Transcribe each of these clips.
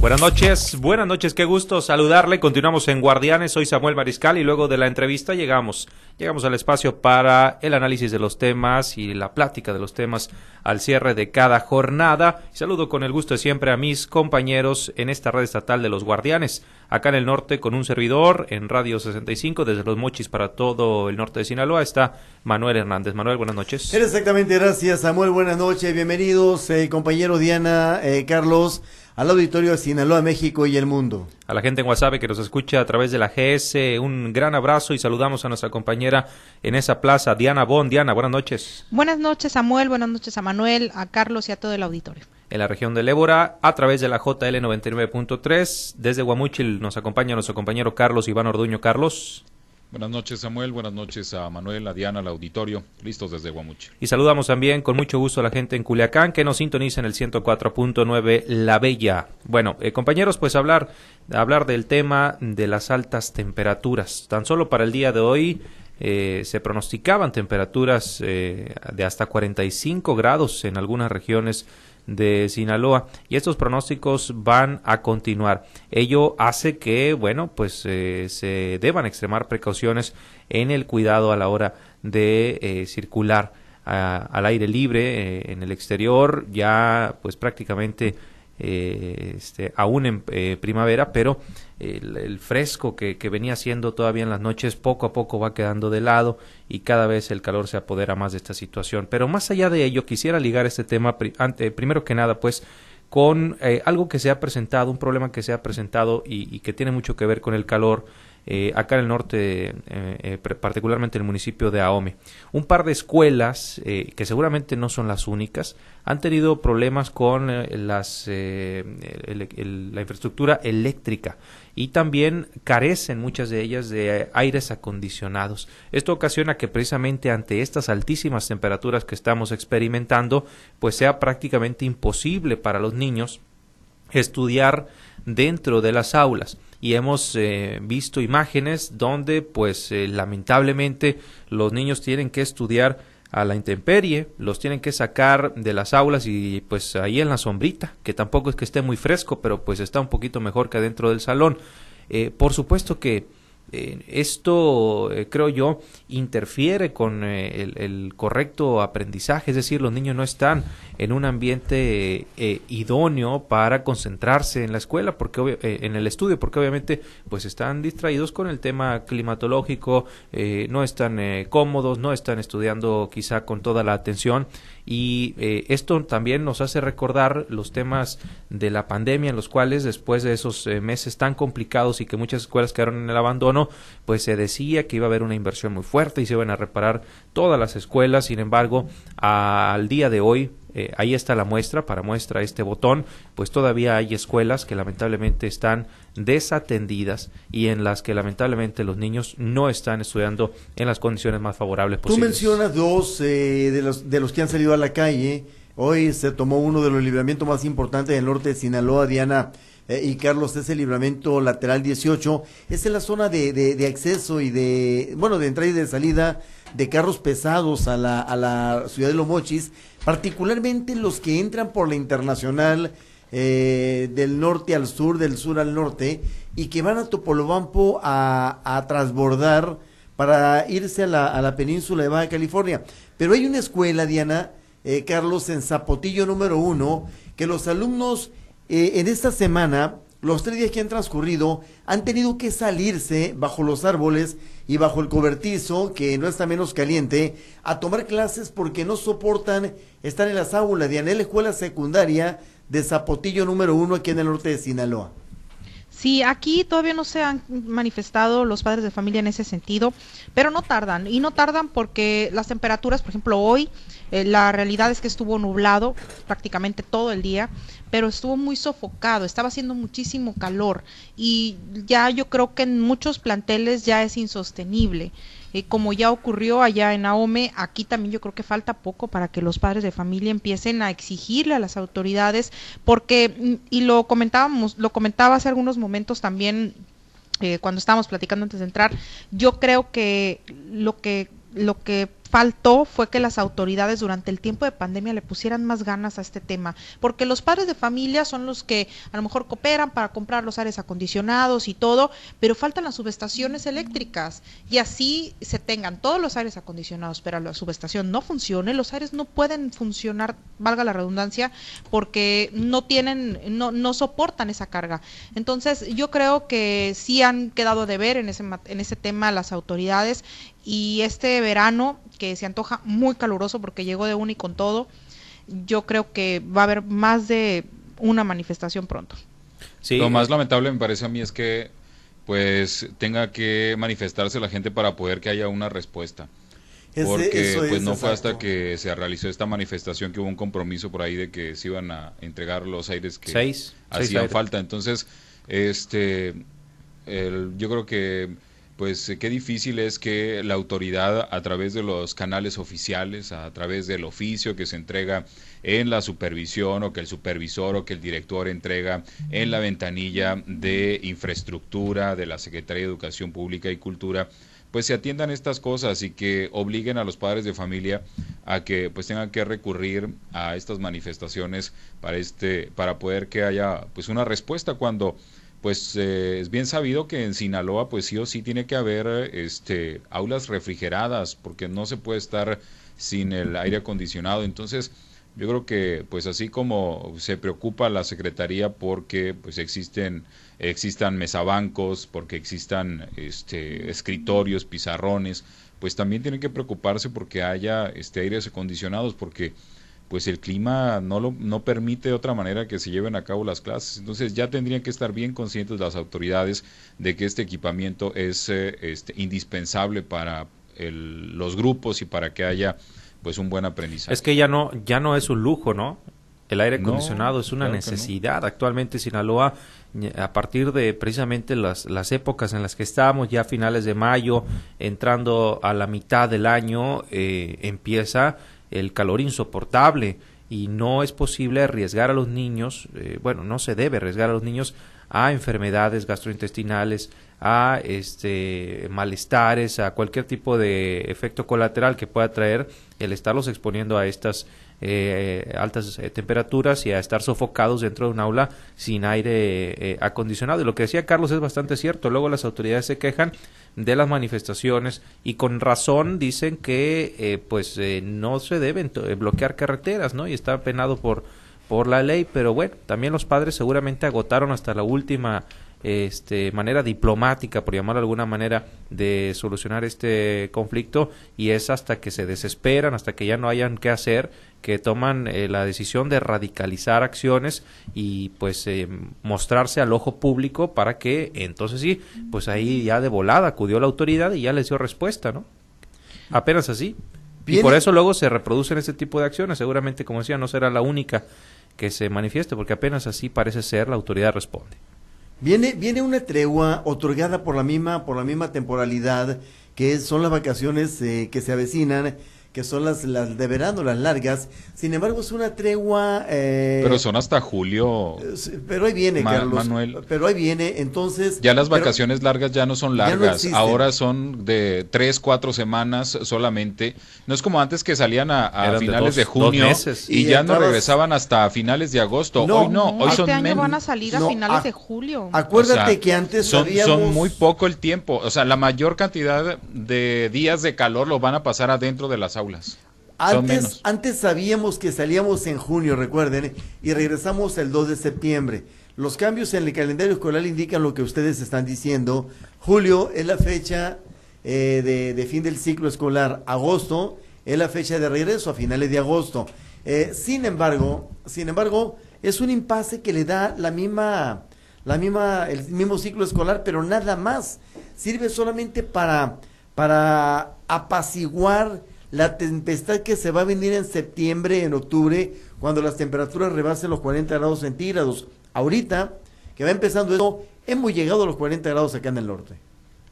Buenas noches, buenas noches, qué gusto saludarle. Continuamos en Guardianes, soy Samuel Mariscal y luego de la entrevista llegamos, llegamos al espacio para el análisis de los temas y la plática de los temas al cierre de cada jornada. Saludo con el gusto de siempre a mis compañeros en esta red estatal de los Guardianes, acá en el norte con un servidor en Radio 65 desde Los Mochis para todo el norte de Sinaloa está Manuel Hernández. Manuel, buenas noches. Exactamente, gracias Samuel, buenas noches, bienvenidos eh, compañero Diana, eh, Carlos al auditorio de Sinaloa, México y el mundo. A la gente en WhatsApp que nos escucha a través de la GS, un gran abrazo y saludamos a nuestra compañera en esa plaza, Diana Bon. Diana, buenas noches. Buenas noches, Samuel, buenas noches a Manuel, a Carlos y a todo el auditorio. En la región del Ébora, a través de la JL 99.3, desde Guamuchil nos acompaña nuestro compañero Carlos Iván Orduño. Carlos. Buenas noches, Samuel. Buenas noches a Manuel, a Diana, al auditorio. Listos desde Guamuchi. Y saludamos también con mucho gusto a la gente en Culiacán que nos sintoniza en el 104.9 La Bella. Bueno, eh, compañeros, pues hablar, hablar del tema de las altas temperaturas. Tan solo para el día de hoy eh, se pronosticaban temperaturas eh, de hasta 45 grados en algunas regiones de Sinaloa y estos pronósticos van a continuar. Ello hace que, bueno, pues eh, se deban extremar precauciones en el cuidado a la hora de eh, circular al aire libre eh, en el exterior, ya pues prácticamente eh, este, aún en eh, primavera, pero el, fresco que, venía siendo todavía en las noches poco a poco va quedando de lado y cada vez el calor se apodera más de esta situación. Pero más allá de ello, quisiera ligar este tema, primero que nada, pues, con eh, algo que se ha presentado, un problema que se ha presentado y, y que tiene mucho que ver con el calor eh, acá en el norte, eh, eh, particularmente en el municipio de Ahome. Un par de escuelas, que seguramente no son las únicas, han tenido problemas con las, la infraestructura eléctrica y también carecen muchas de ellas de aires acondicionados. Esto ocasiona que precisamente ante estas altísimas temperaturas que estamos experimentando, pues sea prácticamente imposible para los niños estudiar dentro de las aulas y hemos eh, visto imágenes donde pues eh, lamentablemente los niños tienen que estudiar a la intemperie, los tienen que sacar de las aulas y pues ahí en la sombrita, que tampoco es que esté muy fresco, pero pues está un poquito mejor que dentro del salón. Eh, por supuesto que eh, esto, eh, creo yo, interfiere con eh, el, correcto aprendizaje, es decir, los niños no están en un ambiente idóneo para concentrarse en la escuela, porque en el estudio, porque obviamente pues están distraídos con el tema climatológico, no están cómodos, no están estudiando quizá con toda la atención y esto también nos hace recordar los temas de la pandemia en los cuales después de esos meses tan complicados y que muchas escuelas quedaron en el abandono, pues se decía que iba a haber una inversión muy fuerte y se iban a reparar todas las escuelas. Sin embargo, al día de hoy, eh, ahí está la muestra, para muestra este botón, pues todavía hay escuelas que lamentablemente están desatendidas y en las que lamentablemente los niños no están estudiando en las condiciones más favorables posibles. Tú mencionas dos eh, de, los, de los que han salido a la calle. Hoy se tomó uno de los libramientos más importantes del norte de Sinaloa, Diana eh, y Carlos es el libramiento lateral 18, es la zona de, de, acceso y de, bueno, de entrada y de salida de carros pesados a la, a la ciudad de Los Mochis, particularmente los que entran por la internacional eh, del norte al sur, del sur al norte, y que van a Topolobampo a, a transbordar para irse a la, a la península de Baja California. Pero hay una escuela, Diana, eh, Carlos, en Zapotillo número uno, que los alumnos eh, en esta semana, los tres días que han transcurrido, han tenido que salirse bajo los árboles y bajo el cobertizo, que no está menos caliente, a tomar clases porque no soportan estar en las aulas de Anel Escuela Secundaria de Zapotillo número uno aquí en el norte de Sinaloa. Sí, aquí todavía no se han manifestado los padres de familia en ese sentido, pero no tardan. Y no tardan porque las temperaturas, por ejemplo, hoy, eh, la realidad es que estuvo nublado prácticamente todo el día, pero estuvo muy sofocado, estaba haciendo muchísimo calor y ya yo creo que en muchos planteles ya es insostenible. Eh, como ya ocurrió allá en Ahome, aquí también yo creo que falta poco para que los padres de familia empiecen a exigirle a las autoridades, porque, mm, y lo comentábamos, lo comentaba hace algunos momentos también eh, cuando estábamos platicando antes de entrar, yo creo que lo que lo que faltó fue que las autoridades durante el tiempo de pandemia le pusieran más ganas a este tema, porque los padres de familia son los que a lo mejor cooperan para comprar los aires acondicionados y todo, pero faltan las subestaciones eléctricas y así se tengan todos los aires acondicionados, pero la subestación no funcione, los aires no pueden funcionar, valga la redundancia, porque no tienen, no, no soportan esa carga. Entonces, yo creo que sí han quedado de ver en ese, en ese tema las autoridades y este verano que se antoja muy caluroso porque llegó de uno y con todo, yo creo que va a haber más de una manifestación pronto. Sí. Lo más lamentable me parece a mí es que pues tenga que manifestarse la gente para poder que haya una respuesta. Porque pues no fue hasta que se realizó esta manifestación que hubo un compromiso por ahí de que se iban a entregar los aires que hacían falta. Entonces, este yo creo que pues qué difícil es que la autoridad a través de los canales oficiales, a través del oficio que se entrega en la supervisión o que el supervisor o que el director entrega en la ventanilla de infraestructura de la Secretaría de Educación Pública y Cultura, pues se atiendan estas cosas y que obliguen a los padres de familia a que pues tengan que recurrir a estas manifestaciones para este para poder que haya pues una respuesta cuando pues eh, es bien sabido que en Sinaloa pues sí o sí tiene que haber este aulas refrigeradas porque no se puede estar sin el aire acondicionado. Entonces yo creo que pues así como se preocupa la secretaría porque pues existen existan mesabancos porque existan este escritorios pizarrones pues también tienen que preocuparse porque haya este aires acondicionados porque pues el clima no, lo, no permite de otra manera que se lleven a cabo las clases. Entonces ya tendrían que estar bien conscientes las autoridades de que este equipamiento es eh, este, indispensable para los grupos y para que haya pues un buen aprendizaje. Es que ya no, ya no es un lujo, ¿no? El aire acondicionado es una necesidad. Actualmente Sinaloa, a partir de precisamente las, las épocas en las que estamos, ya a finales de mayo, entrando a la mitad del año, eh, empieza el calor insoportable y no es posible arriesgar a los niños, eh, bueno, no se debe arriesgar a los niños a enfermedades gastrointestinales, a este malestares, a cualquier tipo de efecto colateral que pueda traer el estarlos exponiendo a estas eh, altas eh, temperaturas y a estar sofocados dentro de un aula sin aire eh, acondicionado. Y lo que decía Carlos es bastante cierto. Luego las autoridades se quejan de las manifestaciones y con razón dicen que pues no se deben bloquear carreteras, ¿no? Y está penado por por la ley, pero bueno, también los padres seguramente agotaron hasta la última este, manera diplomática, por llamarlo de alguna manera, de solucionar este conflicto y es hasta que se desesperan, hasta que ya no hayan qué hacer, que toman eh, la decisión de radicalizar acciones y pues eh, mostrarse al ojo público para que entonces sí, pues ahí ya de volada acudió la autoridad y ya les dio respuesta, ¿no? Apenas así. Y por eso luego se reproducen ese tipo de acciones. Seguramente, como decía, no será la única que se manifieste, porque apenas así parece ser la autoridad responde. Viene, viene una tregua otorgada por la misma, por la misma temporalidad, que son las vacaciones eh, que se avecinan que son las, las de verano, las largas. Sin embargo, es una tregua. Eh, pero son hasta julio. Pero ahí viene, Carlos. Manuel. Pero ahí viene, entonces. Ya las vacaciones largas ya no son largas. Ahora son de tres, cuatro semanas solamente. No es como antes que salían a, finales de, junio y, ya no regresaban hasta finales de agosto. hoy no, hoy este son año van a salir a finales de julio. Acuérdate que antes son, son muy poco el tiempo. O sea, la mayor cantidad de días de calor lo van a pasar adentro de las aulas. Antes, antes sabíamos que salíamos en junio, recuerden, y regresamos el 2 de septiembre. Los cambios en el calendario escolar indican lo que ustedes están diciendo. Julio es la fecha eh, de, fin del ciclo escolar. Agosto es la fecha de regreso a finales de agosto. Eh, sin embargo, sin embargo, es un impasse que le da la misma, la misma, el mismo ciclo escolar, pero nada más. Sirve solamente para, para apaciguar la tempestad que se va a venir en septiembre, en octubre, cuando las temperaturas rebasen los 40 grados centígrados. Ahorita, que va empezando eso, hemos llegado a los 40 grados acá en el norte.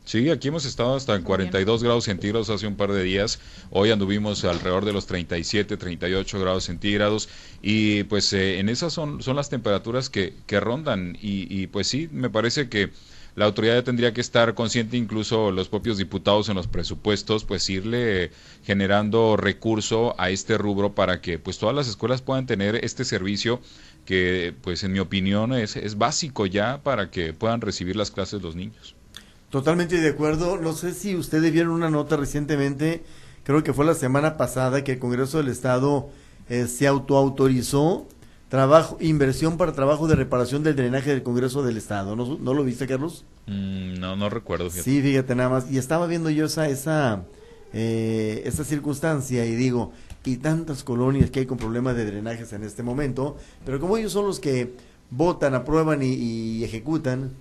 Sí, aquí hemos estado hasta en 42 grados centígrados hace un par de días. Hoy anduvimos alrededor de los 37, 38 grados centígrados. Y pues eh, en esas son, son las temperaturas que, que rondan. Y, y pues sí, me parece que la autoridad tendría que estar consciente, incluso los propios diputados en los presupuestos, pues irle generando recurso a este rubro para que pues todas las escuelas puedan tener este servicio que pues en mi opinión es, es básico ya para que puedan recibir las clases los niños. Totalmente de acuerdo. No sé si ustedes vieron una nota recientemente, creo que fue la semana pasada, que el Congreso del Estado eh, se autoautorizó trabajo, inversión para trabajo de reparación del drenaje del Congreso del Estado. ¿No, no lo viste, Carlos? Mm, no, no recuerdo. Sí, fíjate nada más. Y estaba viendo yo esa, esa, eh, esa circunstancia y digo, y tantas colonias que hay con problemas de drenajes en este momento, pero como ellos son los que votan, aprueban y, ejecutan.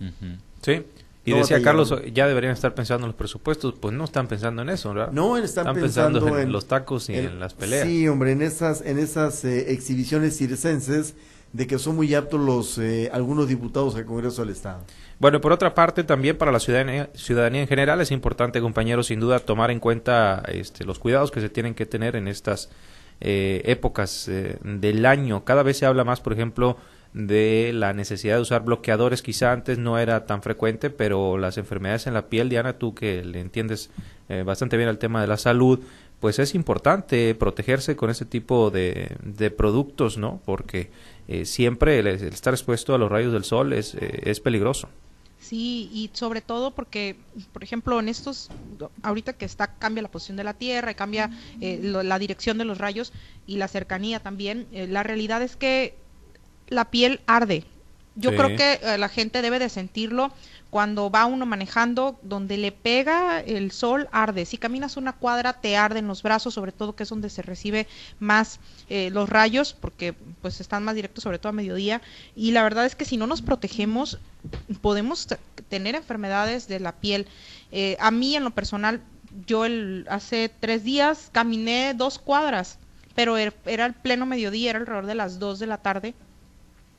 Sí. Y decía Carlos, ya deberían estar pensando en los presupuestos, pues no están pensando en eso, ¿verdad? No, están, pensando, en, los tacos y en, las peleas. Sí, hombre, en esas, en esas eh, exhibiciones circenses de que son muy aptos los eh, algunos diputados al Congreso del Estado. Bueno, por otra parte, también para la ciudadanía, ciudadanía en general es importante, compañeros, sin duda, tomar en cuenta este, los cuidados que se tienen que tener en estas eh, épocas eh, del año. Cada vez se habla más, por ejemplo, de la necesidad de usar bloqueadores. Quizá antes no era tan frecuente, pero las enfermedades en la piel, Diana, tú que le entiendes eh, bastante bien al tema de la salud, pues es importante protegerse con ese tipo de, de productos, ¿no? Porque siempre el, estar expuesto a los rayos del sol es, es peligroso. Sí, y sobre todo porque, por ejemplo, en estos, ahorita que está, cambia la posición de la Tierra y cambia eh, la dirección de los rayos y la cercanía también, eh, la realidad es que la piel arde. Yo creo que eh, la gente debe de sentirlo cuando va uno manejando, donde le pega el sol, arde. Si caminas una cuadra, te arden los brazos, sobre todo que es donde se recibe más eh, los rayos, porque pues están más directos, sobre todo a mediodía. Y la verdad es que si no nos protegemos, podemos tener enfermedades de la piel. Eh, a mí, en lo personal, yo el, hace tres días caminé dos cuadras, pero er, era el pleno mediodía, era alrededor de las dos de la tarde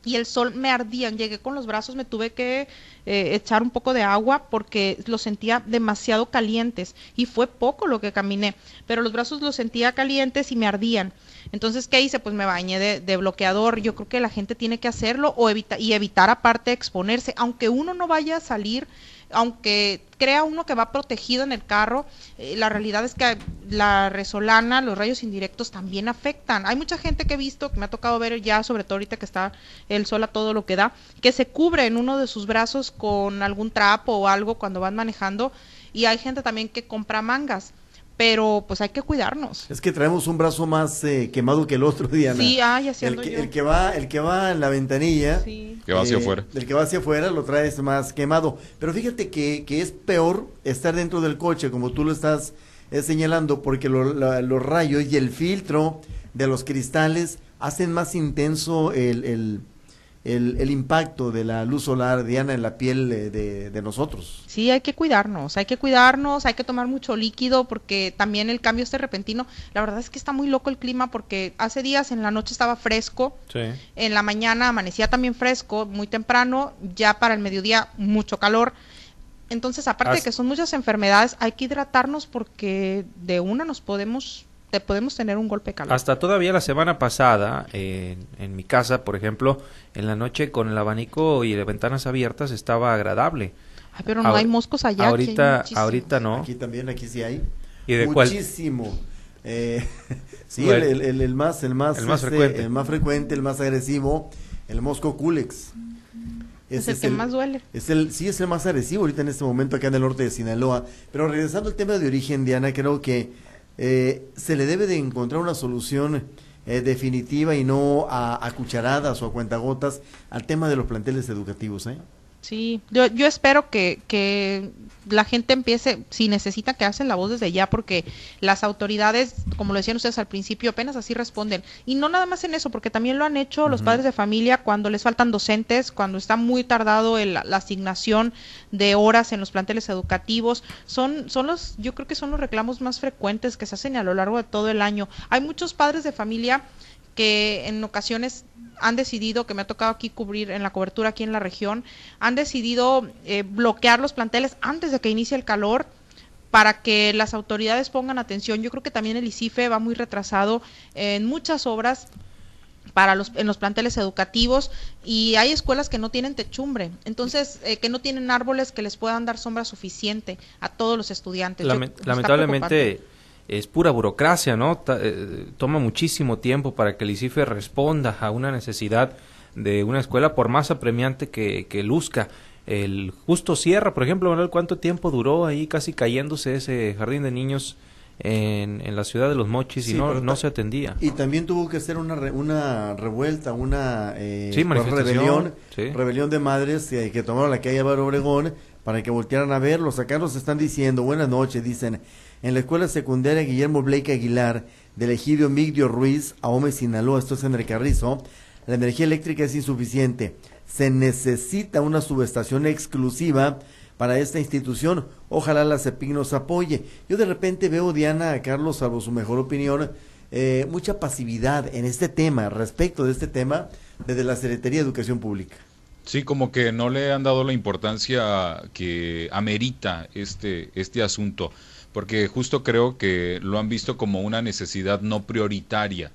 y el sol me ardía, llegué con los brazos, me tuve que eh, echar un poco de agua porque los sentía demasiado calientes y fue poco lo que caminé, pero los brazos los sentía calientes y me ardían. Entonces, ¿qué hice? Pues me bañé de, de bloqueador. Yo creo que la gente tiene que hacerlo o evita, y evitar aparte exponerse, aunque uno no vaya a salir aunque crea uno que va protegido en el carro, eh, la realidad es que la resolana, los rayos indirectos también afectan. Hay mucha gente que he visto, que me ha tocado ver ya, sobre todo ahorita que está el sol a todo lo que da, que se cubre en uno de sus brazos con algún trapo o algo cuando van manejando y hay gente también que compra mangas pero pues hay que cuidarnos. Es que traemos un brazo más eh, quemado que el otro, día. Sí, ay, así el, que, el que va, el que va en la ventanilla, sí. que va hacia eh, afuera. El que va hacia afuera lo traes más quemado. Pero fíjate que, que es peor estar dentro del coche, como tú lo estás eh, señalando, porque los rayos y el filtro de los cristales hacen más intenso el el, impacto de la luz solar, Diana, en la piel de, nosotros. Sí, hay que cuidarnos, hay que cuidarnos, hay que tomar mucho líquido porque también el cambio este repentino, la verdad es que está muy loco el clima porque hace días en la noche estaba fresco, en la mañana amanecía también fresco, muy temprano, ya para el mediodía mucho calor. Entonces, aparte de que son muchas enfermedades, hay que hidratarnos porque de una nos podemos te podemos tener un golpe calor. Hasta todavía la semana pasada, en mi casa, por ejemplo, en la noche con el abanico y las ventanas abiertas estaba agradable. Ay, pero no hay moscos allá. Ahorita, ahorita no. Aquí también, aquí sí hay. ¿Y de Muchísimo. Eh, sí, el, el, más, el más, el más, este, frecuente. el más frecuente, el más agresivo, el mosco culex. Es, el que más duele. Es el, sí, es el más agresivo ahorita en este momento acá en el norte de Sinaloa. Pero regresando al tema de origen, Diana, creo que eh, se le debe de encontrar una solución eh, definitiva y no a, a, cucharadas o a cuentagotas al tema de los planteles educativos. ¿eh? Sí, yo, yo espero que, que la gente empiece, si necesita que hacen la voz desde ya, porque las autoridades, como lo decían ustedes al principio, apenas así responden. Y no nada más en eso, porque también lo han hecho los padres de familia cuando les faltan docentes, cuando está muy tardado el, la asignación de horas en los planteles educativos. Son, son los, yo creo que son los reclamos más frecuentes que se hacen a lo largo de todo el año. Hay muchos padres de familia que en ocasiones han decidido, que me ha tocado aquí cubrir en la cobertura aquí en la región, han decidido eh, bloquear los planteles antes de que inicie el calor para que las autoridades pongan atención. Yo creo que también el ICIFE va muy retrasado en muchas obras para los, en los planteles educativos y hay escuelas que no tienen techumbre, entonces eh, que no tienen árboles que les puedan dar sombra suficiente a todos los estudiantes. lamentablemente es pura burocracia, ¿no? Eh, toma muchísimo tiempo para que el ICIFE responda a una necesidad de una escuela por más apremiante que, que luzca. El Justo Sierra, por ejemplo, ¿cuánto tiempo duró ahí casi cayéndose ese jardín de niños? en, en la ciudad de los Mochis y no, no se atendía. Y también tuvo que ser una, una revuelta, una eh, pues, rebelión, rebelión de madres eh, que tomaron la calle Baro Obregón para que voltearan a verlos. Acá nos están diciendo, buenas noches, dicen, en la escuela secundaria Guillermo Blake Aguilar, del ejido Migdio Ruiz, Ahome, Sinaloa, esto es en el Carrizo, la energía eléctrica es insuficiente. Se necesita una subestación exclusiva para esta institución. Ojalá la CEPIC nos apoye. Yo de repente veo, Diana, a Carlos, salvo su mejor opinión, eh, mucha pasividad en este tema, respecto de este tema, desde la Secretaría de Educación Pública. Sí, como que no le han dado la importancia que amerita este, este asunto, porque justo creo que lo han visto como una necesidad no prioritaria.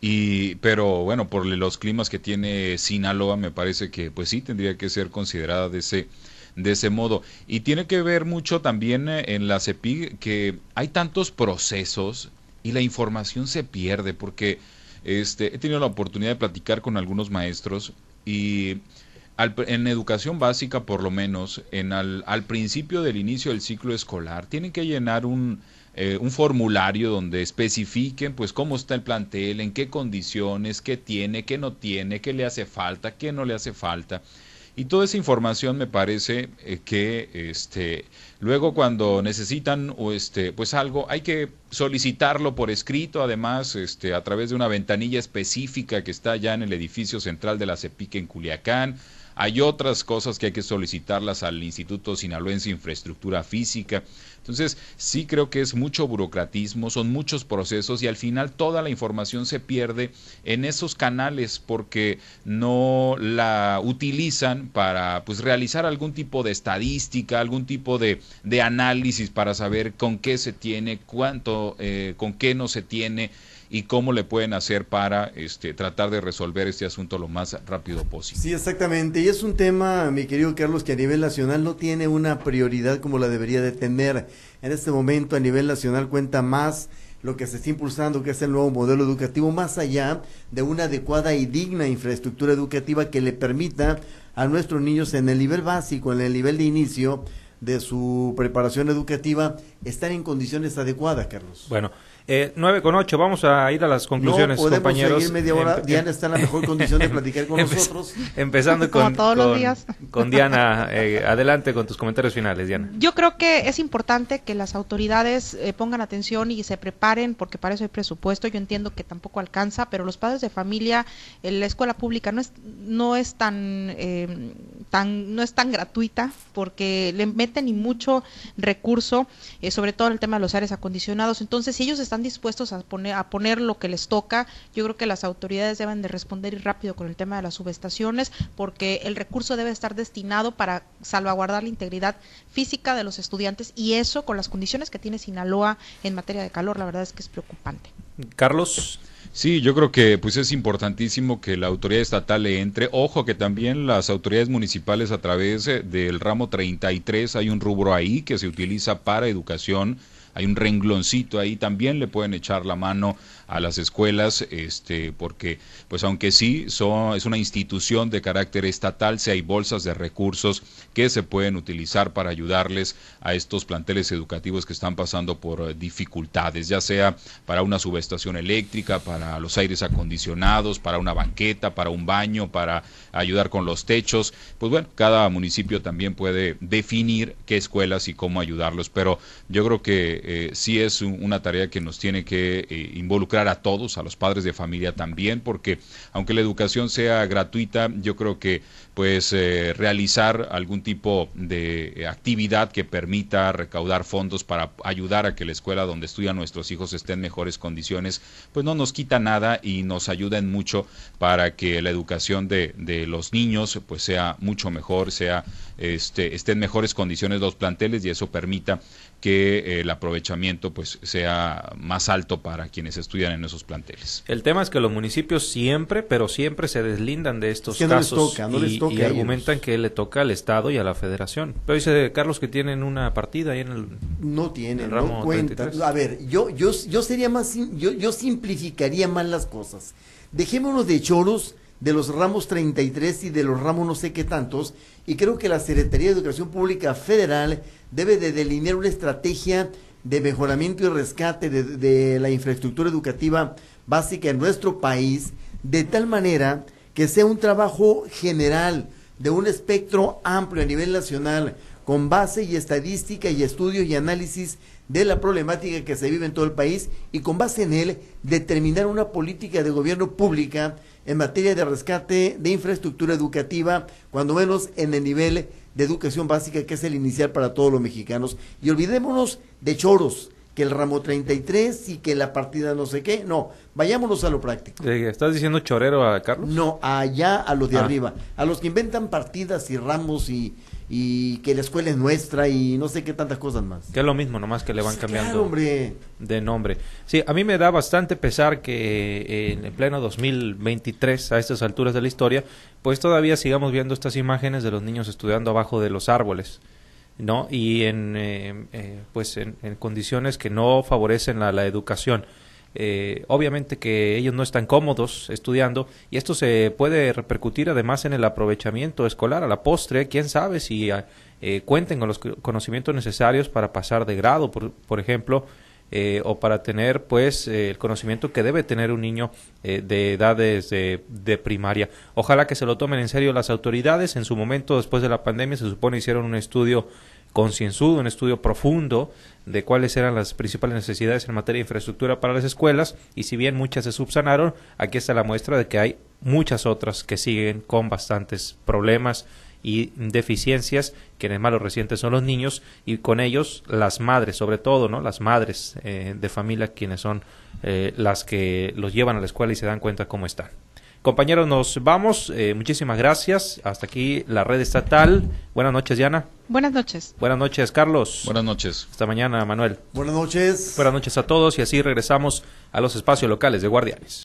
Y, pero bueno, por los climas que tiene Sinaloa, me parece que pues sí tendría que ser considerada de ese, de ese modo. Y tiene que ver mucho también eh, en la CEPIG que hay tantos procesos y la información se pierde porque este, he tenido la oportunidad de platicar con algunos maestros y en educación básica por lo menos, en al, al, principio del inicio del ciclo escolar, tienen que llenar un, eh, un formulario donde especifiquen pues cómo está el plantel, en qué condiciones, qué tiene, qué no tiene, qué le hace falta, qué no le hace falta. Y toda esa información me parece eh, que este, luego cuando necesitan o este, pues algo, hay que solicitarlo por escrito, además este, a través de una ventanilla específica que está ya en el edificio central de la CEPIC en Culiacán hay otras cosas que hay que solicitarlas al Instituto Sinaloense de Infraestructura Física. Entonces, sí creo que es mucho burocratismo, son muchos procesos y al final toda la información se pierde en esos canales porque no la utilizan para pues realizar algún tipo de estadística, algún tipo de, de análisis para saber con qué se tiene, cuánto, eh, con qué no se tiene y cómo le pueden hacer para este, tratar de resolver este asunto lo más rápido posible. Sí, exactamente. Y es un tema, mi querido Carlos, que a nivel nacional no tiene una prioridad como la debería de tener. En este momento a nivel nacional cuenta más lo que se está impulsando, que es el nuevo modelo educativo, más allá de una adecuada y digna infraestructura educativa que le permita a nuestros niños en el nivel básico, en el nivel de inicio de su preparación educativa, estar en condiciones adecuadas, Carlos. Bueno, eh, 9 con 8, vamos a ir a las conclusiones, no podemos compañeros. Seguir media hora. Diana está en la mejor condición de platicar con nosotros. Empezando con, todos los días. con Diana, eh, adelante con tus comentarios finales, Diana. Yo creo que es importante que las autoridades eh, pongan atención y se preparen, porque para eso hay presupuesto. Yo entiendo que tampoco alcanza, pero los padres de familia, en la escuela pública no es, no es tan, eh, tan, no es tan gratuita, porque le meten y mucho recurso, sobre todo en el tema de los aires acondicionados. Entonces, si ellos están están dispuestos a poner, a poner lo que les toca. Yo creo que las autoridades deben de responder rápido con el tema de las subestaciones, porque el recurso debe estar destinado para salvaguardar la integridad física de los estudiantes y eso con las condiciones que tiene Sinaloa en materia de calor, la verdad es que es preocupante. Carlos. Sí, yo creo que pues es importantísimo que la autoridad estatal le entre. Ojo que también las autoridades municipales a través eh, del ramo 33 hay un rubro ahí que se utiliza para educación hay un rengloncito ahí, también le pueden echar la mano a las escuelas, este, porque pues aunque sí son, es una institución de carácter estatal, si hay bolsas de recursos que se pueden utilizar para ayudarles a estos planteles educativos que están pasando por eh, dificultades, ya sea para una subestación eléctrica, para los aires acondicionados, para una banqueta, para un baño, para ayudar con los techos, pues bueno, cada municipio también puede definir qué escuelas y cómo ayudarlos, pero yo creo que eh, sí es una tarea que nos tiene que eh, involucrar a todos, a los padres de familia también, porque aunque la educación sea gratuita, yo creo que pues eh, realizar algún tipo de actividad que permita recaudar fondos para ayudar a que la escuela donde estudian nuestros hijos esté en mejores condiciones, pues no nos quita nada y nos ayuda mucho para que la educación de, de los niños pues sea mucho mejor, sea este, esté en mejores condiciones los planteles y eso permita que eh, el aprovechamiento pues sea más alto para quienes estudian en esos planteles. El tema es que los municipios siempre, pero siempre se deslindan de estos casos y, argumentan que le toca al Estado y a la Federación. Pero dice Carlos que tienen una partida ahí en el no tienen, no cuentan. A ver, yo yo yo sería más yo yo simplificaría más las cosas. Dejémonos de choros de los ramos 33 y de los ramos no sé qué tantos, y creo que la Secretaría de Educación Pública Federal debe de delinear una estrategia de mejoramiento y rescate de, la infraestructura educativa básica en nuestro país, de tal manera que sea un trabajo general, de un espectro amplio a nivel nacional, con base y estadística y estudio y análisis de la problemática que se vive en todo el país y con base en él determinar una política de gobierno pública en materia de rescate de infraestructura educativa, cuando menos en el nivel de educación básica que es el inicial para todos los mexicanos. Y olvidémonos de choros, que el ramo 33 y que la partida no sé qué. No, vayámonos a lo práctico. Eh, ¿Estás diciendo chorero a Carlos? No, allá a los de ah. arriba, a los que inventan partidas y ramos y, y que la escuela es nuestra y no sé qué tantas cosas más. Que es lo mismo, nomás que le van cambiando de nombre. Sí, a mí me da bastante pesar que eh, en el pleno 2023, a estas alturas de la historia, pues todavía sigamos viendo estas imágenes de los niños estudiando abajo de los árboles. ¿No? y en, eh, eh, pues en, condiciones que no favorecen la, la educación. Eh, obviamente que ellos no están cómodos estudiando y esto se puede repercutir además en el aprovechamiento escolar a la postre, quién sabe si eh, cuenten con los conocimientos necesarios para pasar de grado, por, por ejemplo, eh, o para tener pues el conocimiento que debe tener un niño de edades de, de, primaria. Ojalá que se lo tomen en serio las autoridades. En su momento, después de la pandemia, se supone hicieron un estudio concienzudo, un estudio profundo de cuáles eran las principales necesidades en materia de infraestructura para las escuelas y si bien muchas se subsanaron, aquí está la muestra de que hay muchas otras que siguen con bastantes problemas y deficiencias, quienes más los recientes son los niños y con ellos las madres, sobre todo, ¿no? Las madres eh, de familia quienes son eh, las que los llevan a la escuela y se dan cuenta cómo están. Compañeros, nos vamos. Eh, muchísimas gracias. Hasta aquí la red estatal. Buenas noches, Diana. Buenas noches. Buenas noches, Carlos. Buenas noches. Hasta mañana, Manuel. Buenas noches. Buenas noches a todos y así regresamos a los espacios locales de Guardianes.